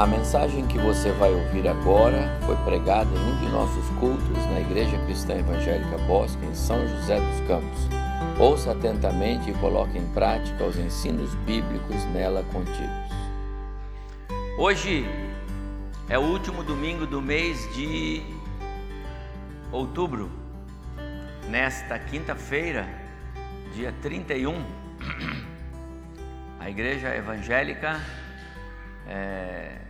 A mensagem que você vai ouvir agora foi pregada em um de nossos cultos na Igreja Cristã Evangélica Bosque, em São José dos Campos. Ouça atentamente e coloque em prática os ensinos bíblicos nela contidos. Hoje é o último domingo do mês de outubro. Nesta quinta-feira, dia 31, a Igreja Evangélica é,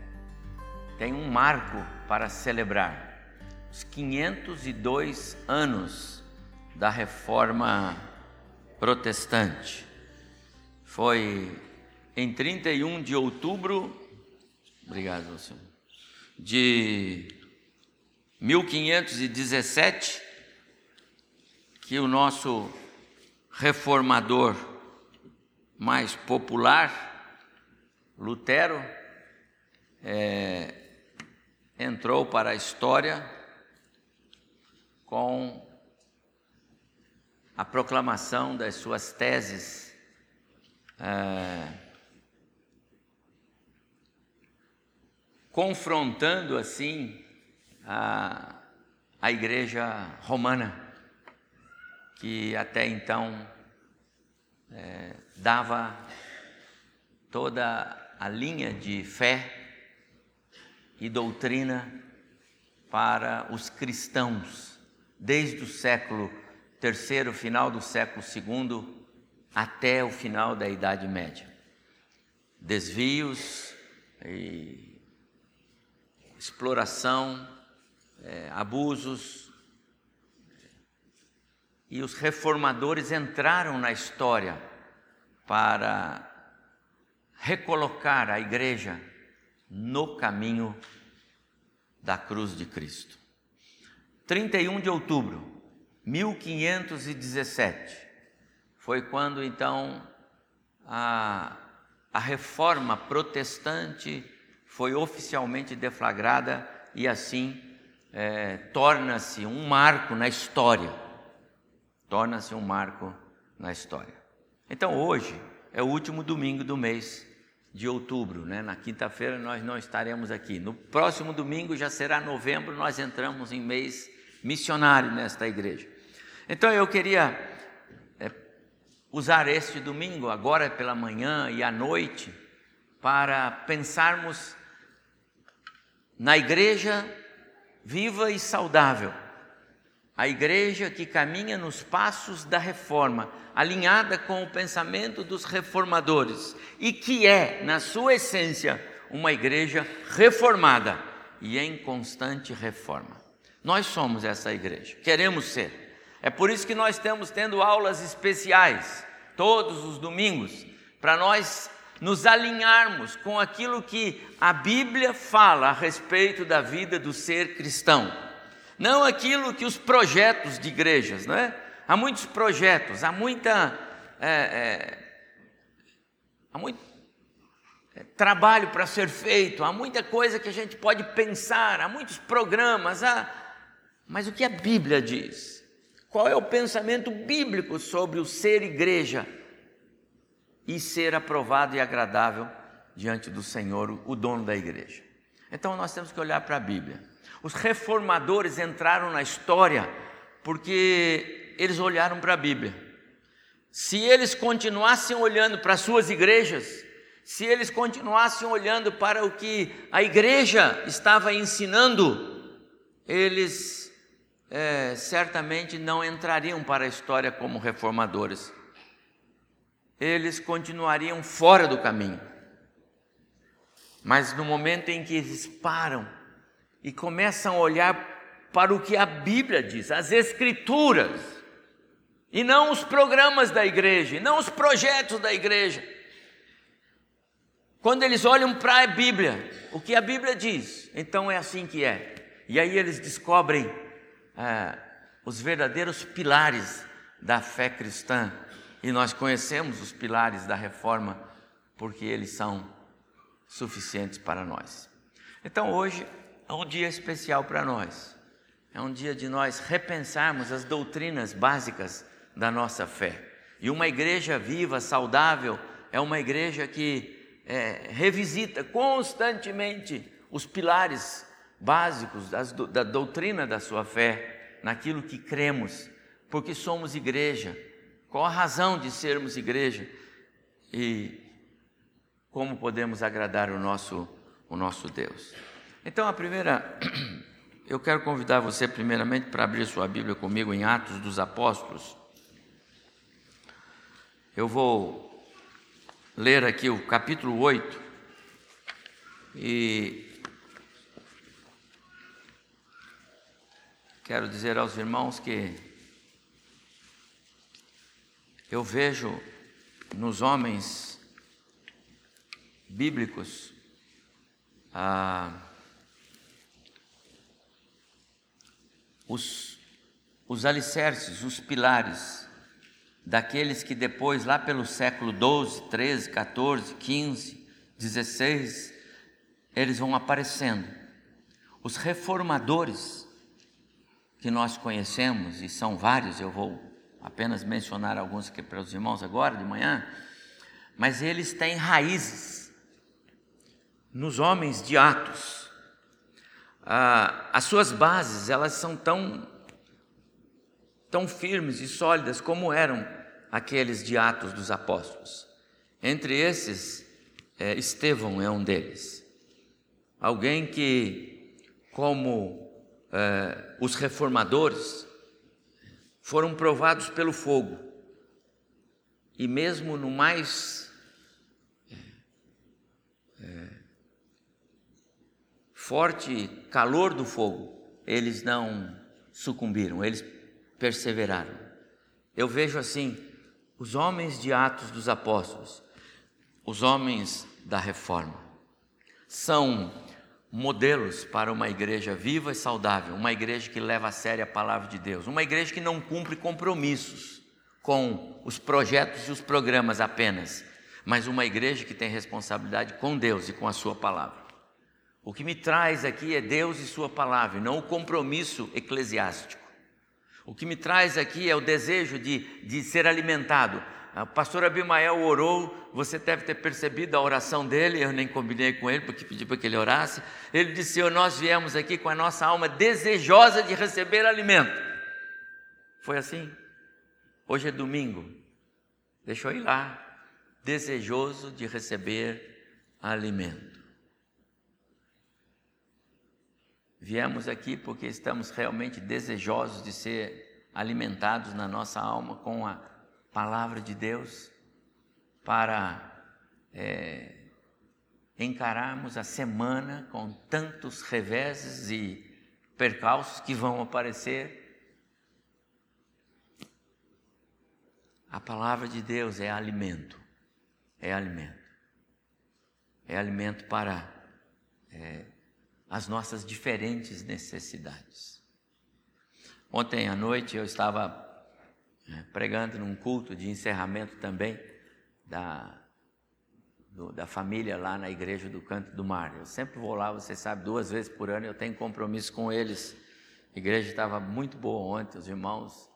tem um marco para celebrar os 502 anos da reforma protestante. Foi em 31 de outubro, obrigado, senhor, de 1517, que o nosso reformador mais popular, Lutero, é, entrou para a história com a proclamação das suas teses é, confrontando assim a, a igreja romana, que até então é, dava toda a linha de fé e doutrina para os cristãos, desde o século terceiro, final do século segundo, até o final da Idade Média. Desvios exploração, é, abusos, e os reformadores entraram na história para recolocar a igreja no caminho da cruz de Cristo. 31 de outubro 1517 foi quando então a, a reforma protestante foi oficialmente deflagrada e assim é, torna-se um marco na história. Torna-se um marco na história. Então hoje é o último domingo do mês de outubro, né? Na quinta-feira nós não estaremos aqui. No próximo domingo já será novembro, nós entramos em mês missionário nesta igreja. Então eu queria é, usar este domingo, agora pela manhã e à noite, para pensarmos na igreja viva e saudável. A igreja que caminha nos passos da reforma, alinhada com o pensamento dos reformadores e que é, na sua essência, uma igreja reformada e em constante reforma. Nós somos essa igreja, queremos ser. É por isso que nós estamos tendo aulas especiais todos os domingos, para nós nos alinharmos com aquilo que a Bíblia fala a respeito da vida do ser cristão, não aquilo que os projetos de igrejas, não é? Há muitos projetos, há muita. É, é, há muito é, trabalho para ser feito, há muita coisa que a gente pode pensar, há muitos programas, há, mas o que a Bíblia diz? Qual é o pensamento bíblico sobre o ser igreja e ser aprovado e agradável diante do Senhor, o dono da igreja? Então nós temos que olhar para a Bíblia. Os reformadores entraram na história porque eles olharam para a Bíblia. Se eles continuassem olhando para as suas igrejas, se eles continuassem olhando para o que a igreja estava ensinando, eles é, certamente não entrariam para a história como reformadores. Eles continuariam fora do caminho. Mas no momento em que eles param e começam a olhar para o que a Bíblia diz, as Escrituras, e não os programas da igreja, e não os projetos da igreja. Quando eles olham para a Bíblia, o que a Bíblia diz, então é assim que é. E aí eles descobrem ah, os verdadeiros pilares da fé cristã. E nós conhecemos os pilares da reforma, porque eles são suficientes para nós. Então hoje é um dia especial para nós. É um dia de nós repensarmos as doutrinas básicas da nossa fé. E uma igreja viva, saudável, é uma igreja que é, revisita constantemente os pilares básicos das, da doutrina da sua fé, naquilo que cremos, porque somos igreja. Qual a razão de sermos igreja? E como podemos agradar o nosso, o nosso Deus? Então, a primeira, eu quero convidar você, primeiramente, para abrir sua Bíblia comigo em Atos dos Apóstolos. Eu vou ler aqui o capítulo 8 e quero dizer aos irmãos que eu vejo nos homens bíblicos ah, os, os alicerces, os pilares daqueles que depois, lá pelo século 12, 13, 14, 15, 16, eles vão aparecendo. Os reformadores que nós conhecemos, e são vários, eu vou apenas mencionar alguns aqui para os irmãos agora de manhã, mas eles têm raízes nos homens de Atos. Ah, as suas bases, elas são tão tão firmes e sólidas como eram aqueles de Atos dos Apóstolos. Entre esses, é, Estevão é um deles. Alguém que, como é, os reformadores, foram provados pelo fogo. E mesmo no mais forte calor do fogo, eles não sucumbiram, eles perseveraram. Eu vejo assim, os homens de Atos dos Apóstolos, os homens da reforma, são modelos para uma igreja viva e saudável, uma igreja que leva a sério a palavra de Deus, uma igreja que não cumpre compromissos com os projetos e os programas apenas, mas uma igreja que tem responsabilidade com Deus e com a sua palavra. O que me traz aqui é Deus e sua palavra, não o compromisso eclesiástico. O que me traz aqui é o desejo de, de ser alimentado. O pastor Abimael orou, você deve ter percebido a oração dele, eu nem combinei com ele porque pedi para que ele orasse. Ele disse: Senhor, nós viemos aqui com a nossa alma desejosa de receber alimento. Foi assim? Hoje é domingo. Deixa eu ir lá, desejoso de receber alimento. Viemos aqui porque estamos realmente desejosos de ser alimentados na nossa alma com a palavra de Deus para é, encararmos a semana com tantos reveses e percalços que vão aparecer. A palavra de Deus é alimento, é alimento, é alimento para é, as nossas diferentes necessidades. Ontem à noite eu estava é, pregando num culto de encerramento também da, do, da família lá na igreja do Canto do Mar. Eu sempre vou lá, você sabe, duas vezes por ano eu tenho compromisso com eles. A igreja estava muito boa ontem, os irmãos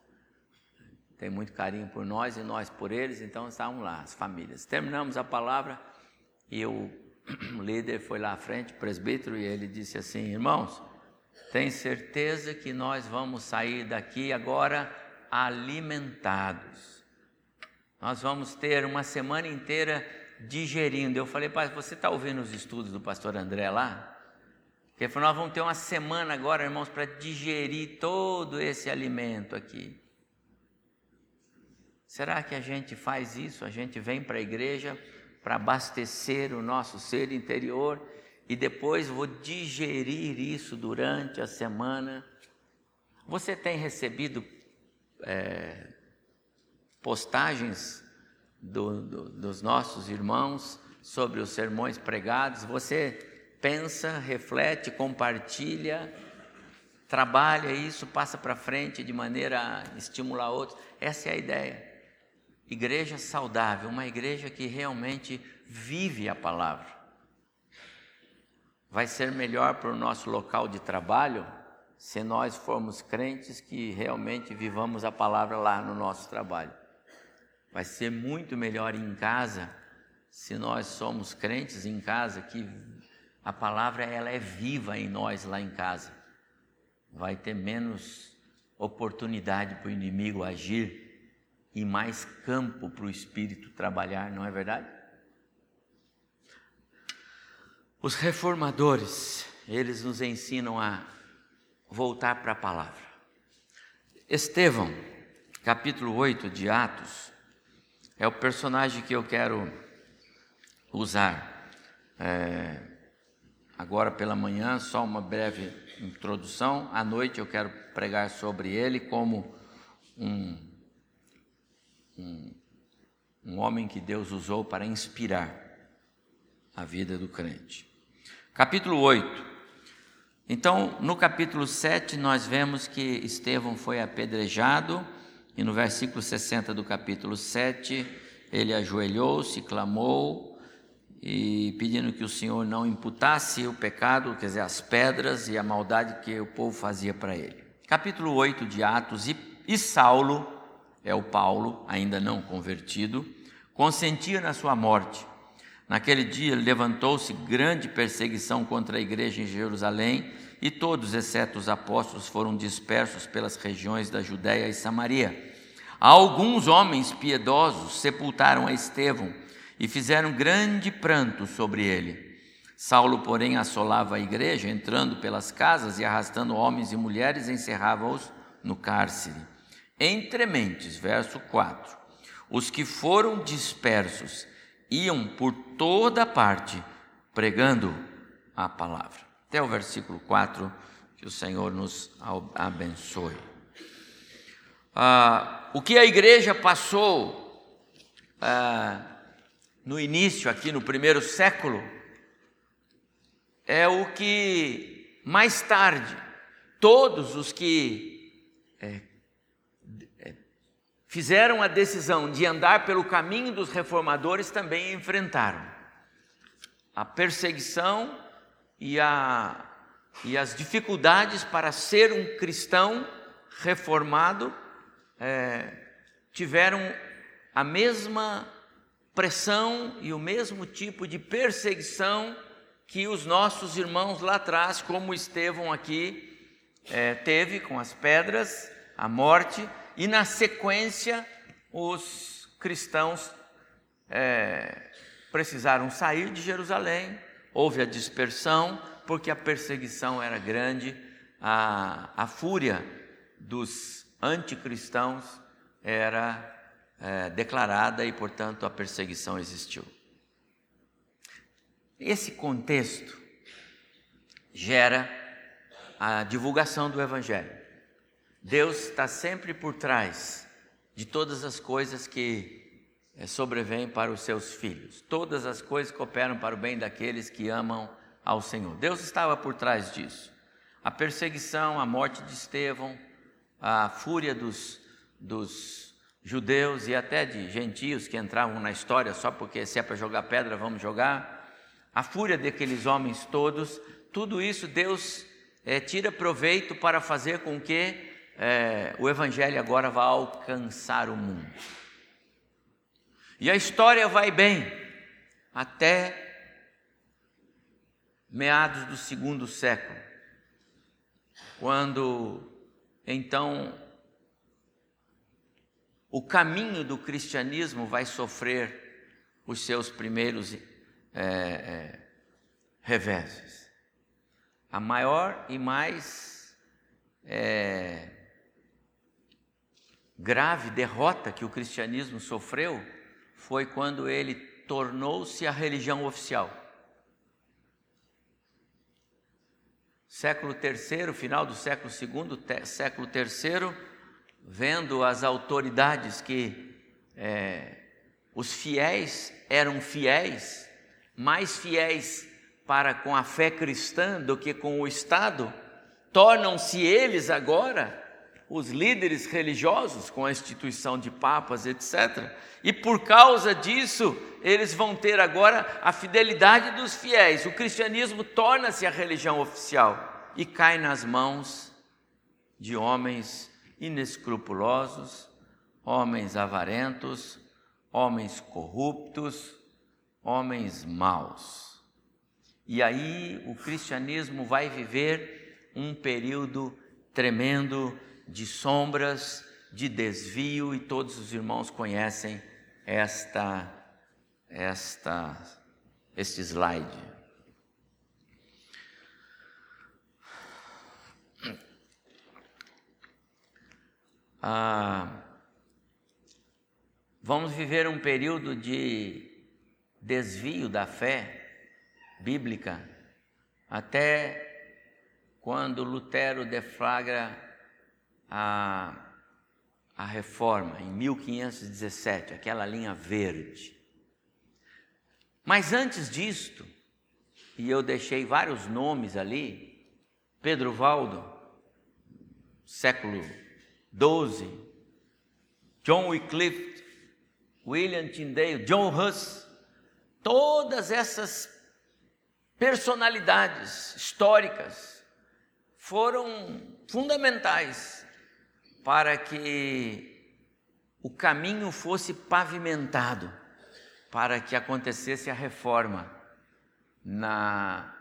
têm muito carinho por nós e nós por eles, então estavam lá, as famílias. Terminamos a palavra e eu o líder foi lá à frente, presbítero, e ele disse assim: Irmãos, tem certeza que nós vamos sair daqui agora alimentados. Nós vamos ter uma semana inteira digerindo. Eu falei, pai, você está ouvindo os estudos do pastor André lá? Porque falou, nós vamos ter uma semana agora, irmãos, para digerir todo esse alimento aqui. Será que a gente faz isso? A gente vem para a igreja para abastecer o nosso ser interior e depois vou digerir isso durante a semana. Você tem recebido é, postagens do, do, dos nossos irmãos sobre os sermões pregados? Você pensa, reflete, compartilha, trabalha isso, passa para frente de maneira a estimular outros? Essa é a ideia. Igreja saudável, uma igreja que realmente vive a palavra. Vai ser melhor para o nosso local de trabalho se nós formos crentes que realmente vivamos a palavra lá no nosso trabalho. Vai ser muito melhor em casa se nós somos crentes em casa, que a palavra ela é viva em nós lá em casa. Vai ter menos oportunidade para o inimigo agir e mais campo para o espírito trabalhar, não é verdade? Os reformadores, eles nos ensinam a voltar para a palavra. Estevão, capítulo 8 de Atos, é o personagem que eu quero usar. É, agora pela manhã, só uma breve introdução. À noite eu quero pregar sobre ele como um, um, um homem que Deus usou para inspirar a vida do crente. Capítulo 8. Então, no capítulo 7, nós vemos que Estevão foi apedrejado, e no versículo 60 do capítulo 7, ele ajoelhou-se, clamou, e pedindo que o Senhor não imputasse o pecado, quer dizer, as pedras e a maldade que o povo fazia para ele. Capítulo 8 de Atos, e, e Saulo, é o Paulo, ainda não convertido, consentia na sua morte. Naquele dia levantou-se grande perseguição contra a igreja em Jerusalém, e todos, exceto os apóstolos, foram dispersos pelas regiões da Judéia e Samaria. Alguns homens piedosos sepultaram a Estevão e fizeram grande pranto sobre ele. Saulo, porém, assolava a igreja, entrando pelas casas e arrastando homens e mulheres, encerrava-os no cárcere. Entre mentes, verso 4. Os que foram dispersos iam por toda parte pregando a palavra. Até o versículo 4, que o Senhor nos abençoe. Ah, o que a igreja passou ah, no início, aqui no primeiro século, é o que mais tarde todos os que é, é, fizeram a decisão de andar pelo caminho dos reformadores também enfrentaram. A perseguição e, a, e as dificuldades para ser um cristão reformado é, tiveram a mesma pressão e o mesmo tipo de perseguição que os nossos irmãos lá atrás, como Estevão aqui, é, teve com as pedras, a morte, e na sequência os cristãos é, precisaram sair de Jerusalém, houve a dispersão, porque a perseguição era grande, a, a fúria dos anticristãos era é, declarada e, portanto, a perseguição existiu. Esse contexto gera a divulgação do Evangelho. Deus está sempre por trás de todas as coisas que é, sobrevêm para os seus filhos. Todas as coisas cooperam para o bem daqueles que amam ao Senhor. Deus estava por trás disso. A perseguição, a morte de Estevão, a fúria dos, dos judeus e até de gentios que entravam na história só porque se é para jogar pedra, vamos jogar. A fúria daqueles homens todos, tudo isso Deus é, tira proveito para fazer com que é, o Evangelho agora vá alcançar o mundo. E a história vai bem até meados do segundo século, quando então o caminho do cristianismo vai sofrer os seus primeiros é, é, reveses. A maior e mais é, grave derrota que o cristianismo sofreu foi quando ele tornou-se a religião oficial. Século III, final do século II, século III, vendo as autoridades que é, os fiéis eram fiéis, mais fiéis para com a fé cristã do que com o Estado, tornam-se eles agora os líderes religiosos com a instituição de papas, etc. E por causa disso, eles vão ter agora a fidelidade dos fiéis. O cristianismo torna-se a religião oficial e cai nas mãos de homens inescrupulosos, homens avarentos, homens corruptos, homens maus. E aí o cristianismo vai viver um período tremendo de sombras, de desvio, e todos os irmãos conhecem esta, esta, este slide. Ah, vamos viver um período de desvio da fé bíblica até quando Lutero deflagra a, a reforma em 1517, aquela linha verde. Mas antes disto, e eu deixei vários nomes ali, Pedro Valdo, século 12, John Wycliffe, William Tyndale, John Huss, todas essas personalidades históricas foram fundamentais para que o caminho fosse pavimentado, para que acontecesse a reforma na,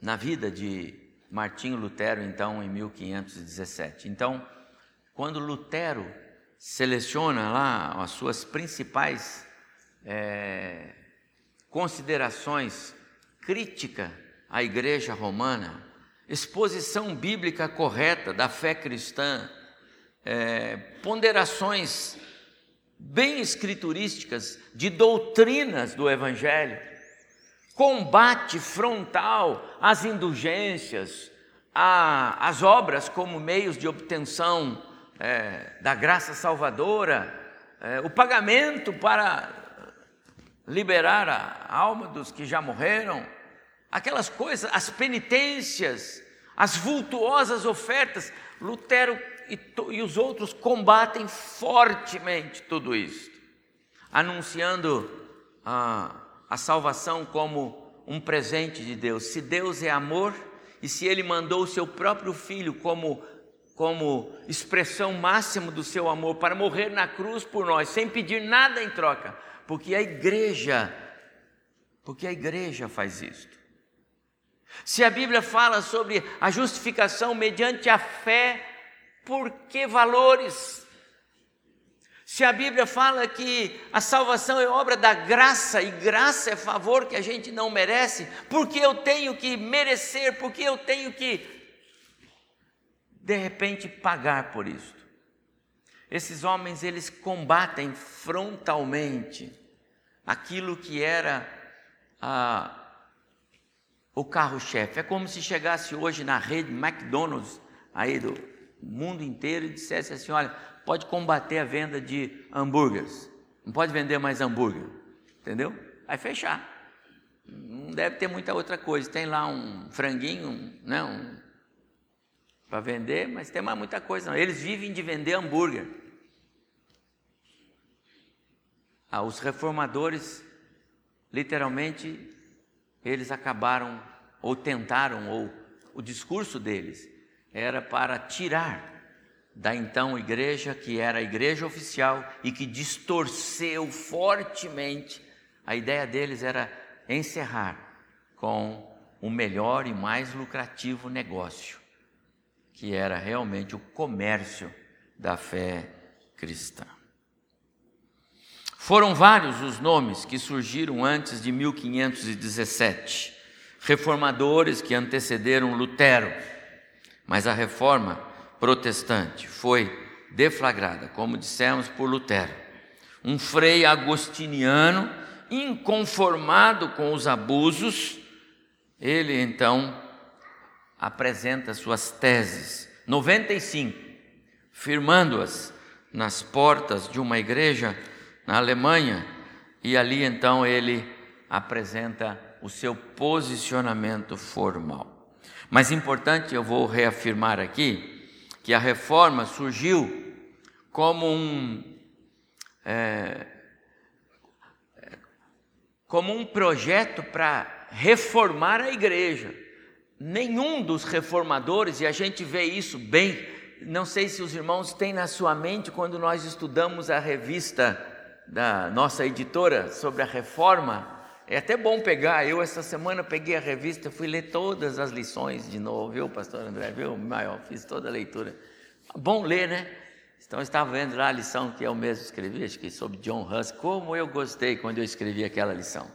na vida de Martinho Lutero, então, em 1517. Então, quando Lutero seleciona lá as suas principais é, considerações crítica à Igreja Romana, exposição bíblica correta da fé cristã, é, ponderações bem escriturísticas de doutrinas do Evangelho, combate frontal às indulgências, às obras como meios de obtenção é, da graça salvadora, é, o pagamento para liberar a alma dos que já morreram, aquelas coisas, as penitências, as vultuosas ofertas. Lutero e, e os outros combatem fortemente tudo isso, anunciando a a salvação como um presente de Deus. Se Deus é amor e se Ele mandou o seu próprio Filho como, como expressão máxima do seu amor para morrer na cruz por nós, sem pedir nada em troca, porque a igreja, porque a igreja faz isto. Se a Bíblia fala sobre a justificação mediante a fé, por que valores? Se a Bíblia fala que a salvação é obra da graça e graça é favor que a gente não merece, porque eu tenho que merecer, porque eu tenho que, de repente, pagar por isso. Esses homens, eles combatem frontalmente aquilo que era a, o carro-chefe. É como se chegasse hoje na rede McDonald's aí do mundo inteiro e dissesse assim: olha, pode combater a venda de hambúrgueres. Não pode vender mais hambúrguer, entendeu? Vai fechar. Não deve ter muita outra coisa. Tem lá um franguinho, né, um, para vender, mas tem mais muita coisa. Não. Eles vivem de vender hambúrguer. Ah, os reformadores, literalmente, eles acabaram, ou tentaram, ou o discurso deles era para tirar da então igreja, que era a igreja oficial e que distorceu fortemente. A ideia deles era encerrar com o melhor e mais lucrativo negócio, que era realmente o comércio da fé cristã. Foram vários os nomes que surgiram antes de 1517, reformadores que antecederam Lutero, mas a reforma protestante foi deflagrada, como dissemos, por Lutero. Um frei agostiniano, inconformado com os abusos, ele então apresenta suas teses, 95, firmando-as nas portas de uma igreja na Alemanha, e ali então ele apresenta o seu posicionamento formal. Mas importante, eu vou reafirmar aqui, que a reforma surgiu como um, é, como um projeto para reformar a igreja. Nenhum dos reformadores, e a gente vê isso bem, não sei se os irmãos têm na sua mente quando nós estudamos a revista da nossa editora sobre a reforma. É até bom pegar. Eu, essa semana, peguei a revista, fui ler todas as lições de novo, viu, pastor André? Viu? Maior, fiz toda a leitura. Bom ler, né? Então, estava vendo lá a lição que eu mesmo escrevi, acho que sobre John Huss. Como eu gostei quando eu escrevi aquela lição.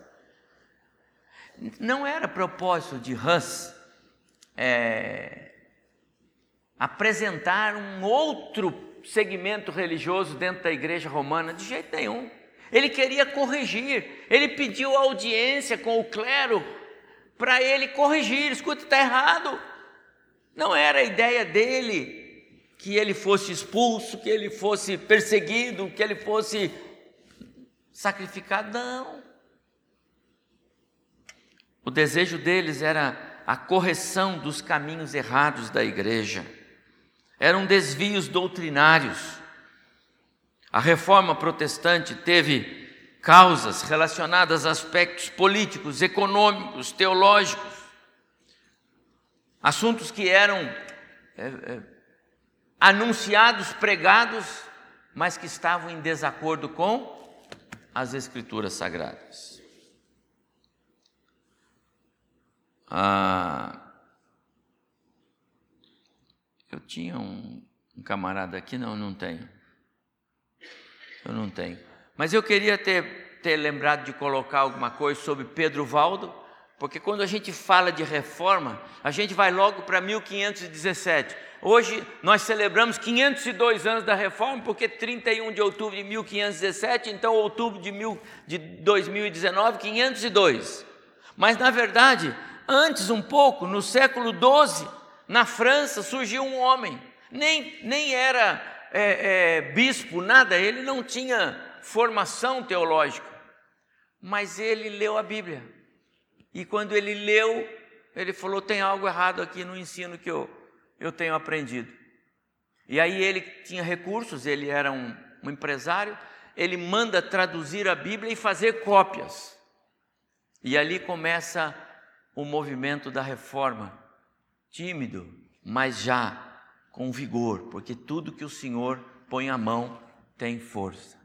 Não era propósito de Huss é, apresentar um outro segmento religioso dentro da igreja romana, de jeito nenhum. Ele queria corrigir, ele pediu audiência com o clero para ele corrigir. Escuta, está errado. Não era a ideia dele que ele fosse expulso, que ele fosse perseguido, que ele fosse sacrificado. Não. O desejo deles era a correção dos caminhos errados da igreja eram desvios doutrinários. A reforma protestante teve causas relacionadas a aspectos políticos, econômicos, teológicos, assuntos que eram é, é, anunciados, pregados, mas que estavam em desacordo com as Escrituras Sagradas. Ah, eu tinha um, um camarada aqui, não, não tenho. Eu não tenho. Mas eu queria ter, ter lembrado de colocar alguma coisa sobre Pedro Valdo, porque quando a gente fala de reforma, a gente vai logo para 1517. Hoje nós celebramos 502 anos da reforma, porque 31 de outubro de 1517, então outubro de, mil, de 2019, 502. Mas na verdade, antes um pouco, no século 12, na França surgiu um homem, nem, nem era é, é, bispo, nada, ele não tinha formação teológica, mas ele leu a Bíblia. E quando ele leu, ele falou: tem algo errado aqui no ensino que eu, eu tenho aprendido. E aí ele tinha recursos, ele era um, um empresário, ele manda traduzir a Bíblia e fazer cópias. E ali começa o movimento da reforma tímido, mas já com vigor, porque tudo que o Senhor põe a mão tem força.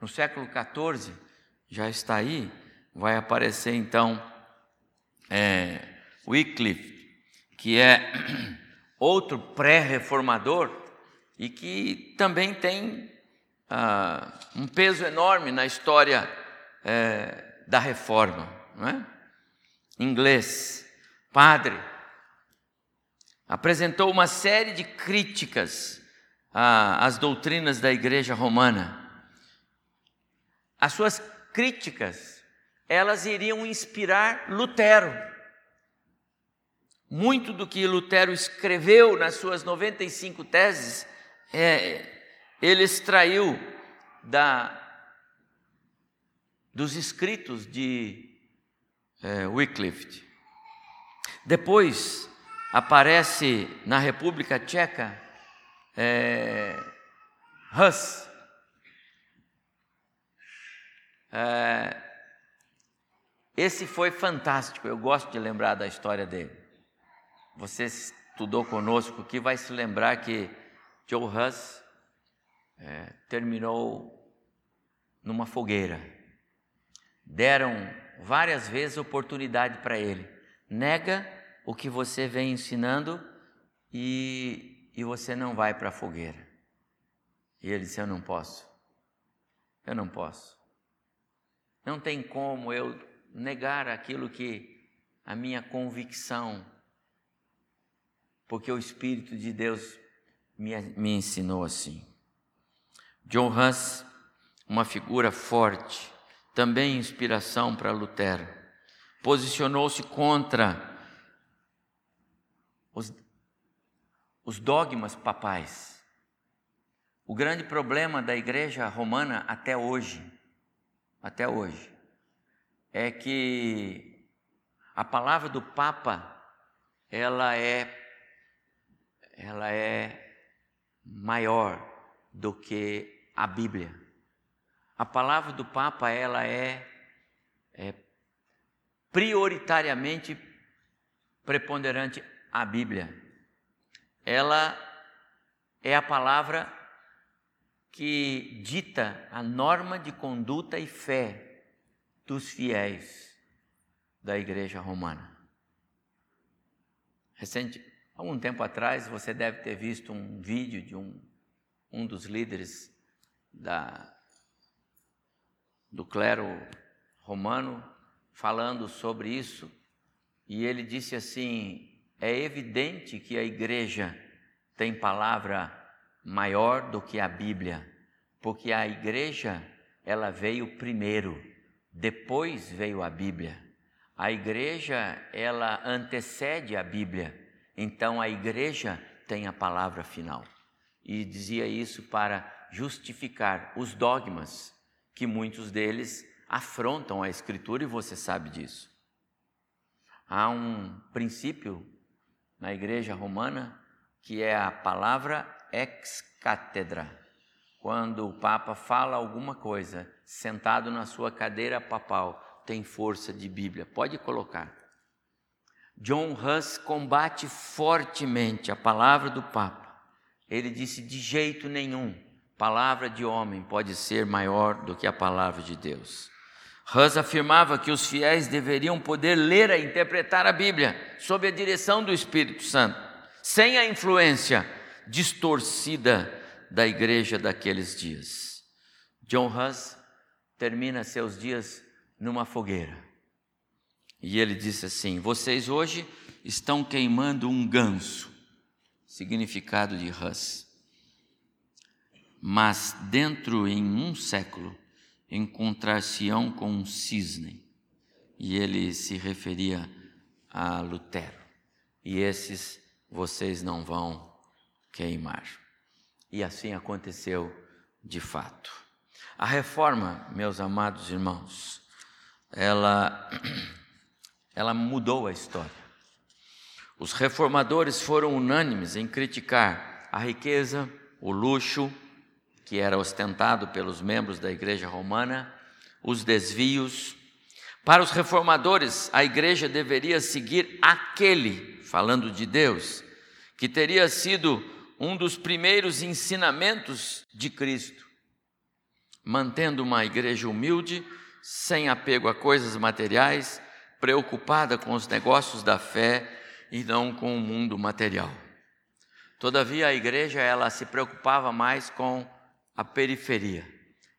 No século XIV, já está aí, vai aparecer então é, Wycliffe, que é outro pré-reformador e que também tem ah, um peso enorme na história é, da reforma. Não é? Inglês, padre, apresentou uma série de críticas às doutrinas da igreja romana. As suas críticas, elas iriam inspirar Lutero. Muito do que Lutero escreveu nas suas 95 teses, é, ele extraiu da, dos escritos de é, Wycliffe. Depois, aparece na República Tcheca é, Hus. É, esse foi fantástico, eu gosto de lembrar da história dele. Você estudou conosco que vai se lembrar que Joe Hus é, terminou numa fogueira. Deram várias vezes oportunidade para ele. Nega o que você vem ensinando e, e você não vai para a fogueira. E ele disse: Eu não posso. Eu não posso. Não tem como eu negar aquilo que a minha convicção, porque o Espírito de Deus me, me ensinou assim. John Huss, uma figura forte, também inspiração para Lutero, posicionou-se contra os, os dogmas papais. O grande problema da igreja romana até hoje, até hoje, é que a palavra do Papa ela é ela é maior do que a Bíblia. A palavra do Papa ela é, é prioritariamente preponderante a Bíblia. Ela é a palavra que dita a norma de conduta e fé dos fiéis da Igreja Romana. Recente, algum tempo atrás, você deve ter visto um vídeo de um, um dos líderes da, do clero romano falando sobre isso, e ele disse assim: é evidente que a igreja tem palavra maior do que a Bíblia, porque a igreja ela veio primeiro, depois veio a Bíblia. A igreja, ela antecede a Bíblia, então a igreja tem a palavra final. E dizia isso para justificar os dogmas que muitos deles afrontam a Escritura e você sabe disso. Há um princípio na igreja romana que é a palavra ex cátedra. Quando o Papa fala alguma coisa, sentado na sua cadeira papal, tem força de Bíblia. Pode colocar. John Huss combate fortemente a palavra do Papa. Ele disse: de jeito nenhum, palavra de homem pode ser maior do que a palavra de Deus. Huss afirmava que os fiéis deveriam poder ler e interpretar a Bíblia sob a direção do Espírito Santo, sem a influência distorcida da igreja daqueles dias. John Huss termina seus dias numa fogueira. E ele disse assim: Vocês hoje estão queimando um ganso, significado de Hus. Mas dentro em um século encontrar-se-ão com um cisne. E ele se referia a Lutero. E esses vocês não vão queimar. E assim aconteceu de fato. A reforma, meus amados irmãos, ela, ela mudou a história. Os reformadores foram unânimes em criticar a riqueza, o luxo, que era ostentado pelos membros da igreja romana, os desvios. Para os reformadores, a igreja deveria seguir aquele, falando de Deus, que teria sido um dos primeiros ensinamentos de Cristo, mantendo uma igreja humilde sem apego a coisas materiais, preocupada com os negócios da fé e não com o mundo material. Todavia, a igreja ela se preocupava mais com a periferia,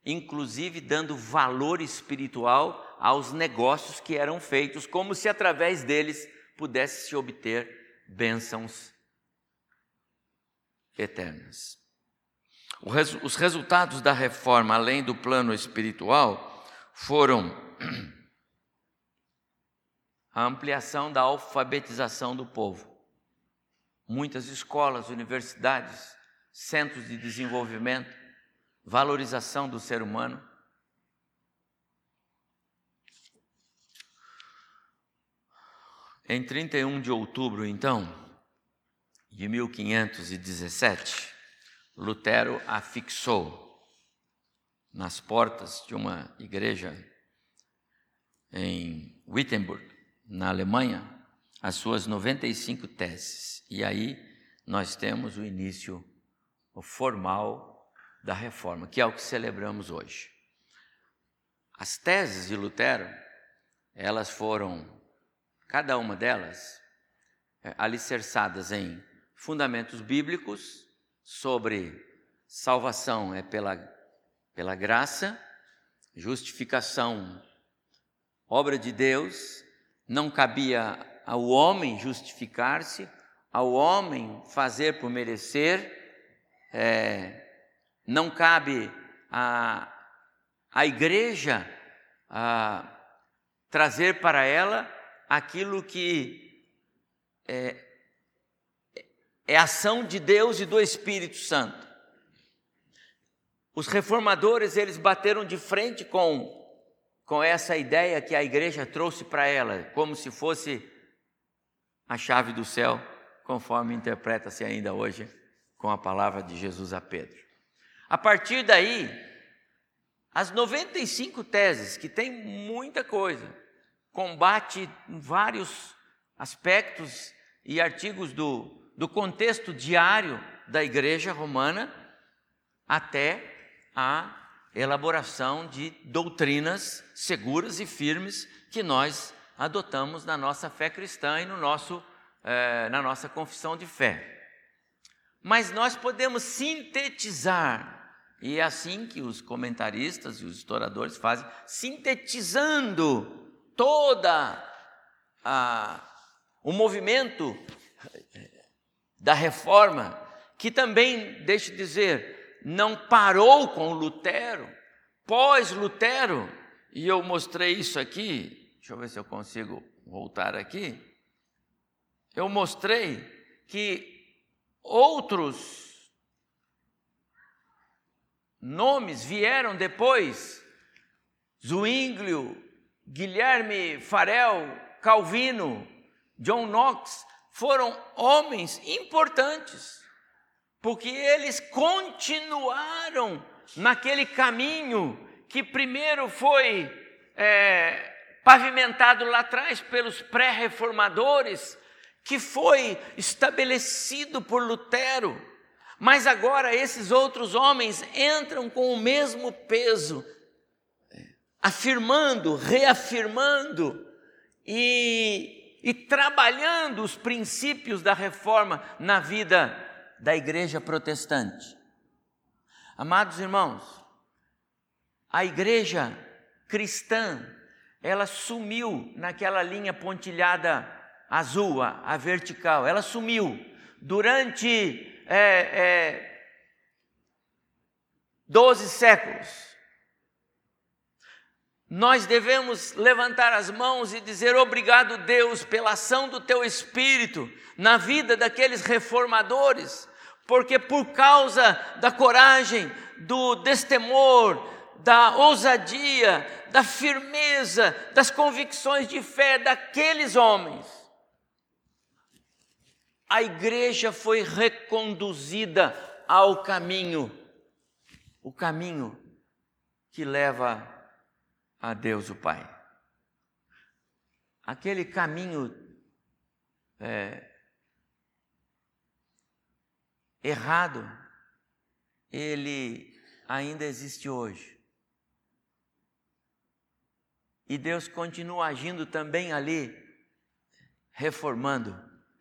inclusive dando valor espiritual aos negócios que eram feitos, como se através deles pudesse se obter bênçãos eternas. Os resultados da reforma, além do plano espiritual, foram a ampliação da alfabetização do povo. Muitas escolas, universidades, centros de desenvolvimento, valorização do ser humano. Em 31 de outubro, então, de 1517, Lutero afixou nas portas de uma igreja em Wittenberg, na Alemanha, as suas 95 teses. E aí nós temos o início formal da reforma, que é o que celebramos hoje. As teses de Lutero, elas foram, cada uma delas, é, alicerçadas em fundamentos bíblicos sobre salvação é pela pela graça, justificação, obra de Deus, não cabia ao homem justificar-se, ao homem fazer por merecer, é, não cabe à, à igreja a, trazer para ela aquilo que é, é ação de Deus e do Espírito Santo. Os reformadores, eles bateram de frente com, com essa ideia que a igreja trouxe para ela, como se fosse a chave do céu, conforme interpreta-se ainda hoje com a palavra de Jesus a Pedro. A partir daí, as 95 teses, que tem muita coisa, combate vários aspectos e artigos do, do contexto diário da igreja romana, até a elaboração de doutrinas seguras e firmes que nós adotamos na nossa fé cristã e no nosso, eh, na nossa confissão de fé. Mas nós podemos sintetizar, e é assim que os comentaristas e os historiadores fazem, sintetizando toda a, o movimento da reforma, que também, deixe dizer, não parou com Lutero, pós-Lutero, e eu mostrei isso aqui, deixa eu ver se eu consigo voltar aqui. Eu mostrei que outros nomes vieram depois, Zwinglio, Guilherme Farel, Calvino, John Knox, foram homens importantes, porque eles continuaram naquele caminho que primeiro foi é, pavimentado lá atrás pelos pré-reformadores, que foi estabelecido por Lutero, mas agora esses outros homens entram com o mesmo peso, afirmando, reafirmando e e trabalhando os princípios da reforma na vida da igreja protestante. Amados irmãos, a igreja cristã, ela sumiu naquela linha pontilhada azul, a, a vertical, ela sumiu durante é, é, 12 séculos. Nós devemos levantar as mãos e dizer obrigado, Deus, pela ação do teu espírito na vida daqueles reformadores, porque por causa da coragem, do destemor, da ousadia, da firmeza, das convicções de fé daqueles homens, a igreja foi reconduzida ao caminho, o caminho que leva a Deus o Pai. Aquele caminho é, errado, ele ainda existe hoje. E Deus continua agindo também ali, reformando,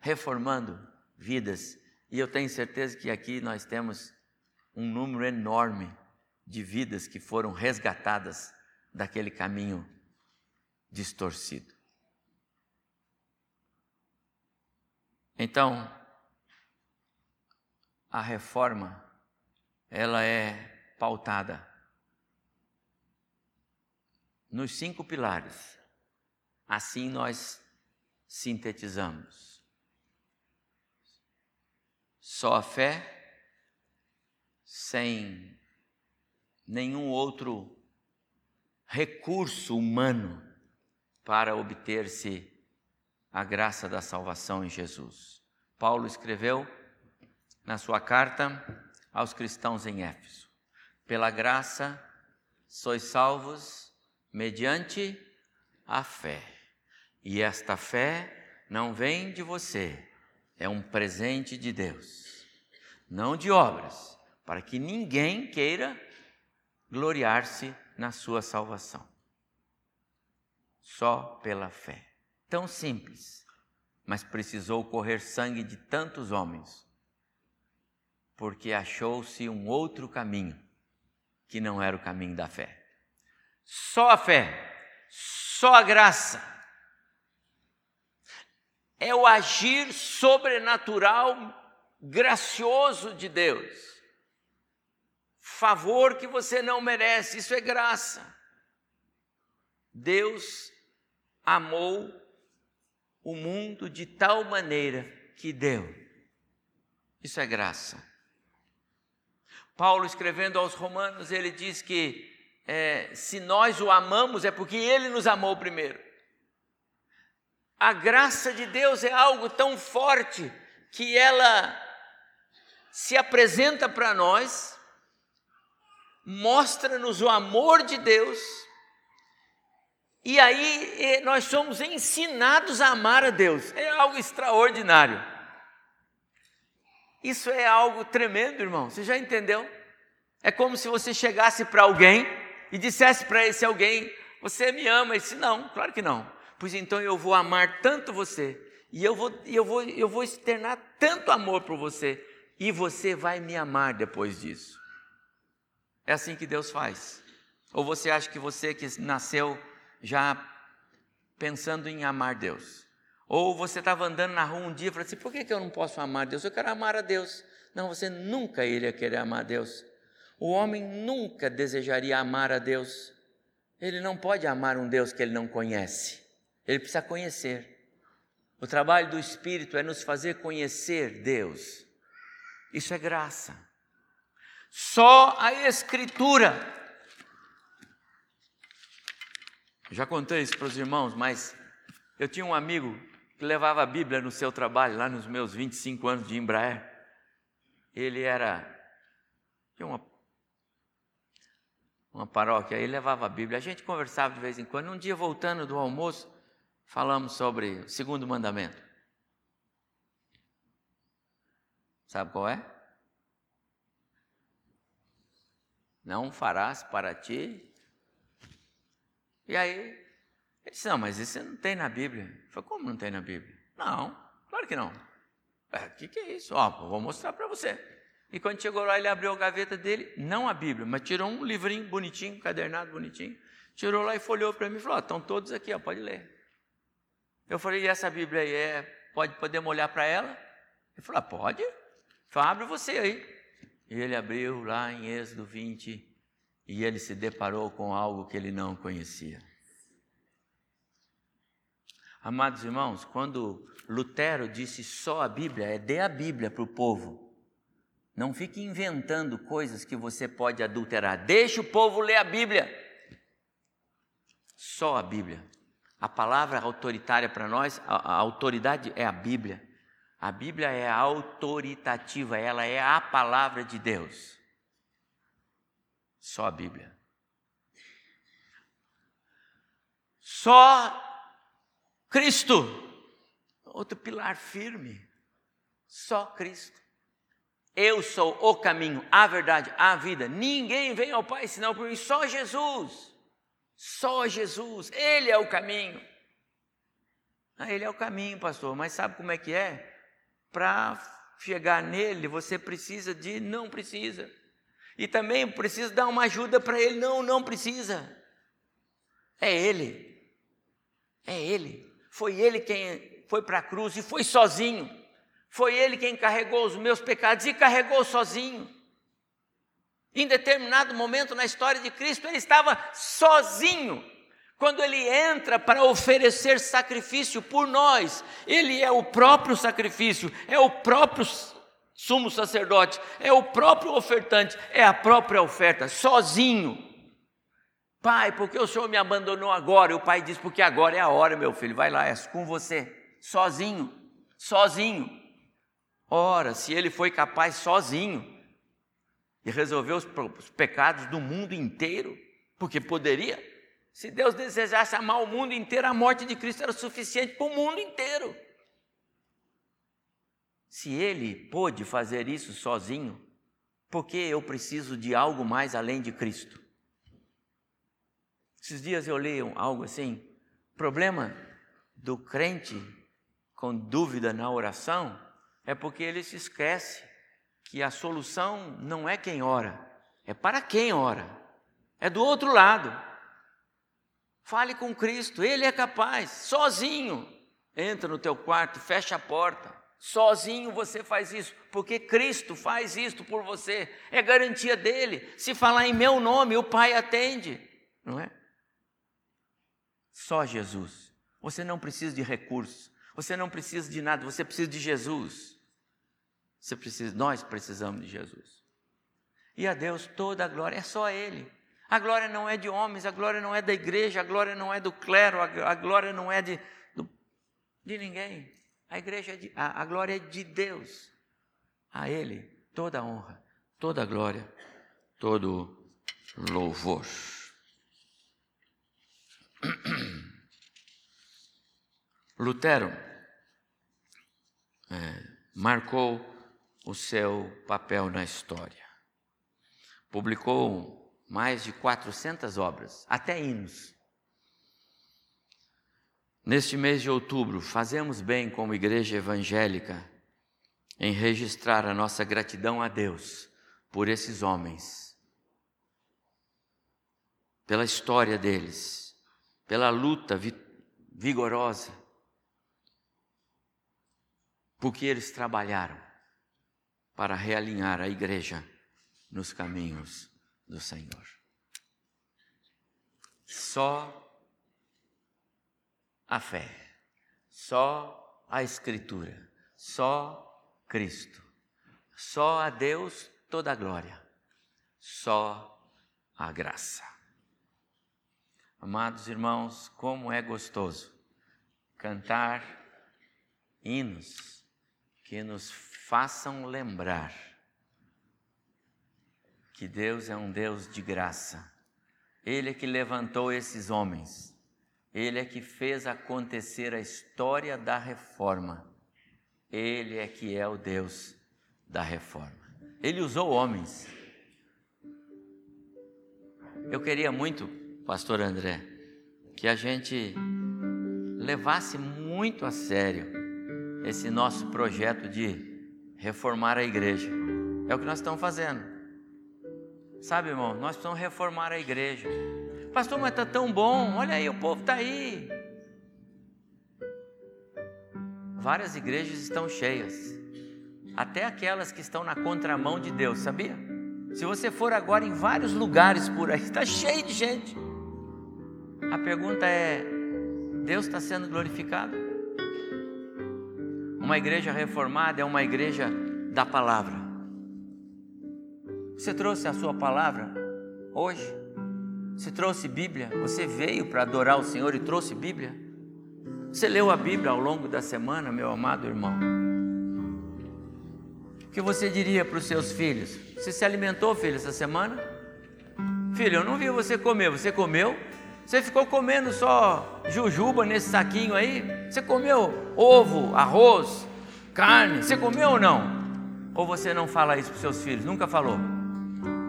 reformando vidas. E eu tenho certeza que aqui nós temos um número enorme de vidas que foram resgatadas daquele caminho distorcido. Então, a reforma ela é pautada nos cinco pilares. Assim nós sintetizamos. Só a fé, sem nenhum outro recurso humano para obter-se a graça da salvação em Jesus. Paulo escreveu na sua carta aos cristãos em Éfeso: Pela graça sois salvos mediante a fé. E esta fé não vem de você, é um presente de Deus, não de obras, para que ninguém queira gloriar-se na sua salvação. Só pela fé. Tão simples, mas precisou correr sangue de tantos homens, porque achou-se um outro caminho, que não era o caminho da fé. Só a fé, só a graça, é o agir sobrenatural, gracioso de Deus favor que você não merece, isso é graça. Deus amou o mundo de tal maneira que deu. Isso é graça. Paulo, escrevendo aos Romanos, ele diz que é, se nós o amamos é porque ele nos amou primeiro. A graça de Deus é algo tão forte que ela se apresenta para nós mostra-nos o amor de Deus, e aí nós somos ensinados a amar a Deus. É algo extraordinário. Isso é algo tremendo, irmão. Você já entendeu? É como se você chegasse para alguém e dissesse para esse alguém: Você me ama? Ele disse: Não, claro que não. Pois então eu vou amar tanto você, e eu vou, eu vou, eu vou externar tanto amor por você, e você vai me amar depois disso. É assim que Deus faz. Ou você acha que você que nasceu já pensando em amar Deus? Ou você estava andando na rua um dia e falou assim: por que, que eu não posso amar Deus? Eu quero amar a Deus. Não, você nunca iria querer amar a Deus. O homem nunca desejaria amar a Deus. Ele não pode amar um Deus que ele não conhece. Ele precisa conhecer. O trabalho do Espírito é nos fazer conhecer Deus. Isso é graça. Só a Escritura. Já contei isso para os irmãos, mas eu tinha um amigo que levava a Bíblia no seu trabalho, lá nos meus 25 anos de Embraer. Ele era. Tinha uma uma paróquia, aí levava a Bíblia. A gente conversava de vez em quando. Um dia, voltando do almoço, falamos sobre o segundo mandamento. Sabe qual é? Não farás para ti. E aí, ele disse: Não, mas isso não tem na Bíblia. Eu falei: Como não tem na Bíblia? Não, claro que não. O é, que, que é isso? Ó, vou mostrar para você. E quando chegou lá, ele abriu a gaveta dele, não a Bíblia, mas tirou um livrinho bonitinho, cadernado bonitinho, tirou lá e folheou para mim e falou: estão todos aqui, ó, pode ler. Eu falei: e essa Bíblia aí é, pode podemos olhar para ela? Ele falou: ah, pode. Falei, abre você aí. E ele abriu lá em Êxodo 20 e ele se deparou com algo que ele não conhecia. Amados irmãos, quando Lutero disse só a Bíblia, é dê a Bíblia para o povo. Não fique inventando coisas que você pode adulterar. Deixe o povo ler a Bíblia. Só a Bíblia. A palavra autoritária para nós, a, a autoridade é a Bíblia. A Bíblia é autoritativa, ela é a palavra de Deus. Só a Bíblia. Só Cristo. Outro pilar firme. Só Cristo. Eu sou o caminho, a verdade, a vida. Ninguém vem ao Pai senão por mim, só Jesus. Só Jesus, Ele é o caminho. Ah, ele é o caminho, pastor, mas sabe como é que é? Para chegar nele, você precisa de não precisa. E também precisa dar uma ajuda para ele, não, não precisa. É ele. É ele. Foi ele quem foi para a cruz e foi sozinho. Foi Ele quem carregou os meus pecados e carregou sozinho. Em determinado momento na história de Cristo, Ele estava sozinho. Quando Ele entra para oferecer sacrifício por nós, Ele é o próprio sacrifício, é o próprio sumo sacerdote, é o próprio ofertante, é a própria oferta, sozinho. Pai, porque o Senhor me abandonou agora? E o pai diz: Porque agora é a hora, meu filho, vai lá, é com você, sozinho, sozinho. Ora, se ele foi capaz sozinho de resolver os, os pecados do mundo inteiro, porque poderia, se Deus desejasse amar o mundo inteiro, a morte de Cristo era suficiente para o mundo inteiro. Se ele pôde fazer isso sozinho, por que eu preciso de algo mais além de Cristo? Esses dias eu leio algo assim, problema do crente com dúvida na oração é porque ele se esquece que a solução não é quem ora, é para quem ora, é do outro lado. Fale com Cristo, Ele é capaz, sozinho. Entra no teu quarto, fecha a porta. Sozinho você faz isso, porque Cristo faz isto por você, é garantia dele. Se falar em meu nome, o Pai atende, não é? Só Jesus. Você não precisa de recursos, você não precisa de nada, você precisa de Jesus. Você precisa, nós precisamos de Jesus. E a Deus toda a glória, é só Ele. A glória não é de homens, a glória não é da igreja, a glória não é do clero, a, glória não é de, do, de ninguém. A igreja é de, a, a glória é de Deus. A Ele toda a honra, toda a glória, todo louvor. Lutero é, marcou o seu papel na história. publicou mais de 400 obras, até hinos. Neste mês de outubro, fazemos bem como igreja evangélica em registrar a nossa gratidão a Deus por esses homens, pela história deles, pela luta vigorosa, porque eles trabalharam para realinhar a igreja nos caminhos do Senhor. Só a fé, só a Escritura, só Cristo, só a Deus toda a glória, só a graça. Amados irmãos, como é gostoso cantar hinos que nos façam lembrar que Deus é um Deus de graça. Ele é que levantou esses homens ele é que fez acontecer a história da reforma. Ele é que é o Deus da reforma. Ele usou homens. Eu queria muito, pastor André, que a gente levasse muito a sério esse nosso projeto de reformar a igreja. É o que nós estamos fazendo. Sabe, irmão, nós precisamos reformar a igreja. Pastor, mas está tão bom, olha aí, o povo está aí. Várias igrejas estão cheias, até aquelas que estão na contramão de Deus, sabia? Se você for agora em vários lugares por aí, está cheio de gente. A pergunta é: Deus está sendo glorificado? Uma igreja reformada é uma igreja da palavra. Você trouxe a sua palavra hoje? Você trouxe Bíblia? Você veio para adorar o Senhor e trouxe Bíblia? Você leu a Bíblia ao longo da semana, meu amado irmão? O que você diria para os seus filhos? Você se alimentou, filho, essa semana? Filho, eu não vi você comer. Você comeu? Você ficou comendo só jujuba nesse saquinho aí? Você comeu ovo, arroz, carne? Você comeu ou não? Ou você não fala isso para os seus filhos? Nunca falou?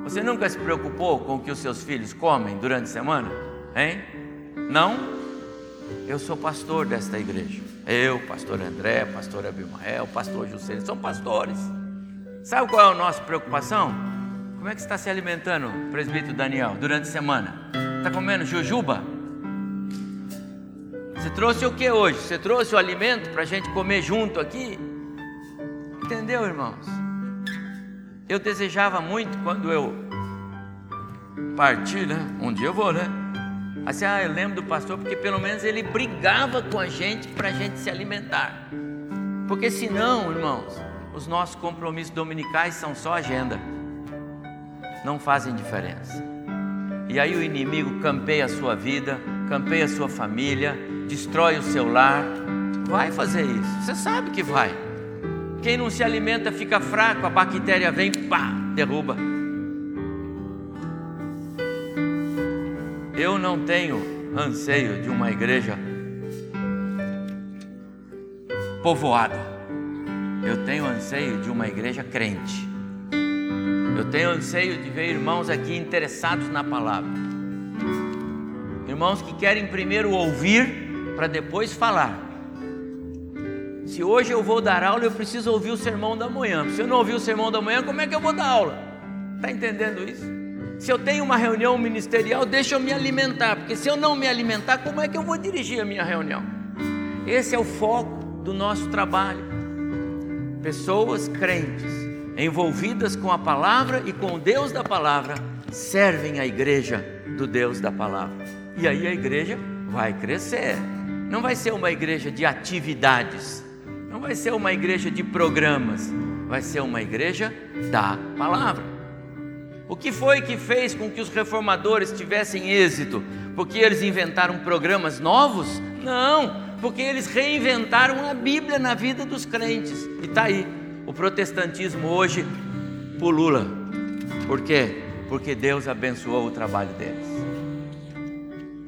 Você nunca se preocupou com o que os seus filhos comem durante a semana? Hein? Não? Eu sou pastor desta igreja. Eu, pastor André, pastor Abimael, pastor José, são pastores. Sabe qual é a nossa preocupação? Como é que está se alimentando, presbítero Daniel, durante a semana? Está comendo jujuba? Você trouxe o que hoje? Você trouxe o alimento para a gente comer junto aqui? Entendeu, irmãos? Eu desejava muito quando eu parti, né? Um dia eu vou, né? Assim, ah, eu lembro do pastor porque pelo menos ele brigava com a gente para a gente se alimentar. Porque senão, irmãos, os nossos compromissos dominicais são só agenda. Não fazem diferença. E aí o inimigo campeia a sua vida, campeia a sua família, destrói o seu lar. Vai fazer isso. Você sabe que vai. Quem não se alimenta fica fraco, a bactéria vem, pá, derruba. Eu não tenho anseio de uma igreja povoada. Eu tenho anseio de uma igreja crente. Eu tenho anseio de ver irmãos aqui interessados na palavra. Irmãos que querem primeiro ouvir para depois falar. Se hoje eu vou dar aula, eu preciso ouvir o sermão da manhã. Se eu não ouvir o sermão da manhã, como é que eu vou dar aula? Está entendendo isso? Se eu tenho uma reunião ministerial, deixa eu me alimentar, porque se eu não me alimentar, como é que eu vou dirigir a minha reunião? Esse é o foco do nosso trabalho. Pessoas crentes, envolvidas com a palavra e com o Deus da palavra, servem a igreja do Deus da palavra. E aí a igreja vai crescer. Não vai ser uma igreja de atividades, não vai ser uma igreja de programas, vai ser uma igreja da palavra. O que foi que fez com que os reformadores tivessem êxito? Porque eles inventaram programas novos? Não, porque eles reinventaram a Bíblia na vida dos crentes. E está aí, o protestantismo hoje pulula. Por quê? Porque Deus abençoou o trabalho deles.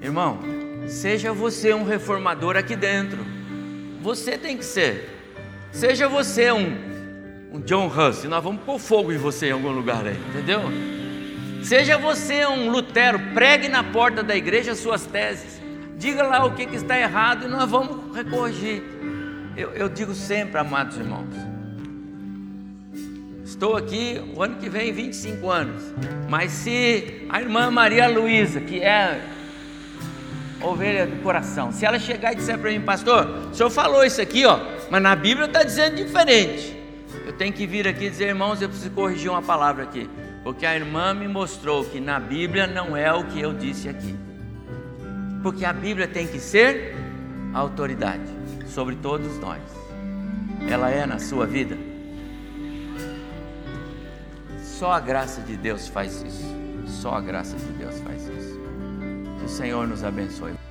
Irmão, seja você um reformador aqui dentro. Você tem que ser. Seja você um, um John Huss, nós vamos pôr fogo em você em algum lugar aí, entendeu? Seja você um Lutero, pregue na porta da igreja suas teses. Diga lá o que, que está errado e nós vamos recorrigir. Eu, eu digo sempre, amados irmãos, estou aqui o ano que vem 25 anos, mas se a irmã Maria Luísa, que é ovelha do coração, se ela chegar e disser para mim, pastor, o senhor falou isso aqui, ó, mas na Bíblia está dizendo diferente. Eu tenho que vir aqui dizer, irmãos, eu preciso corrigir uma palavra aqui, porque a irmã me mostrou que na Bíblia não é o que eu disse aqui. Porque a Bíblia tem que ser a autoridade sobre todos nós. Ela é na sua vida. Só a graça de Deus faz isso. Só a graça de Deus faz isso. O Senhor nos abençoe.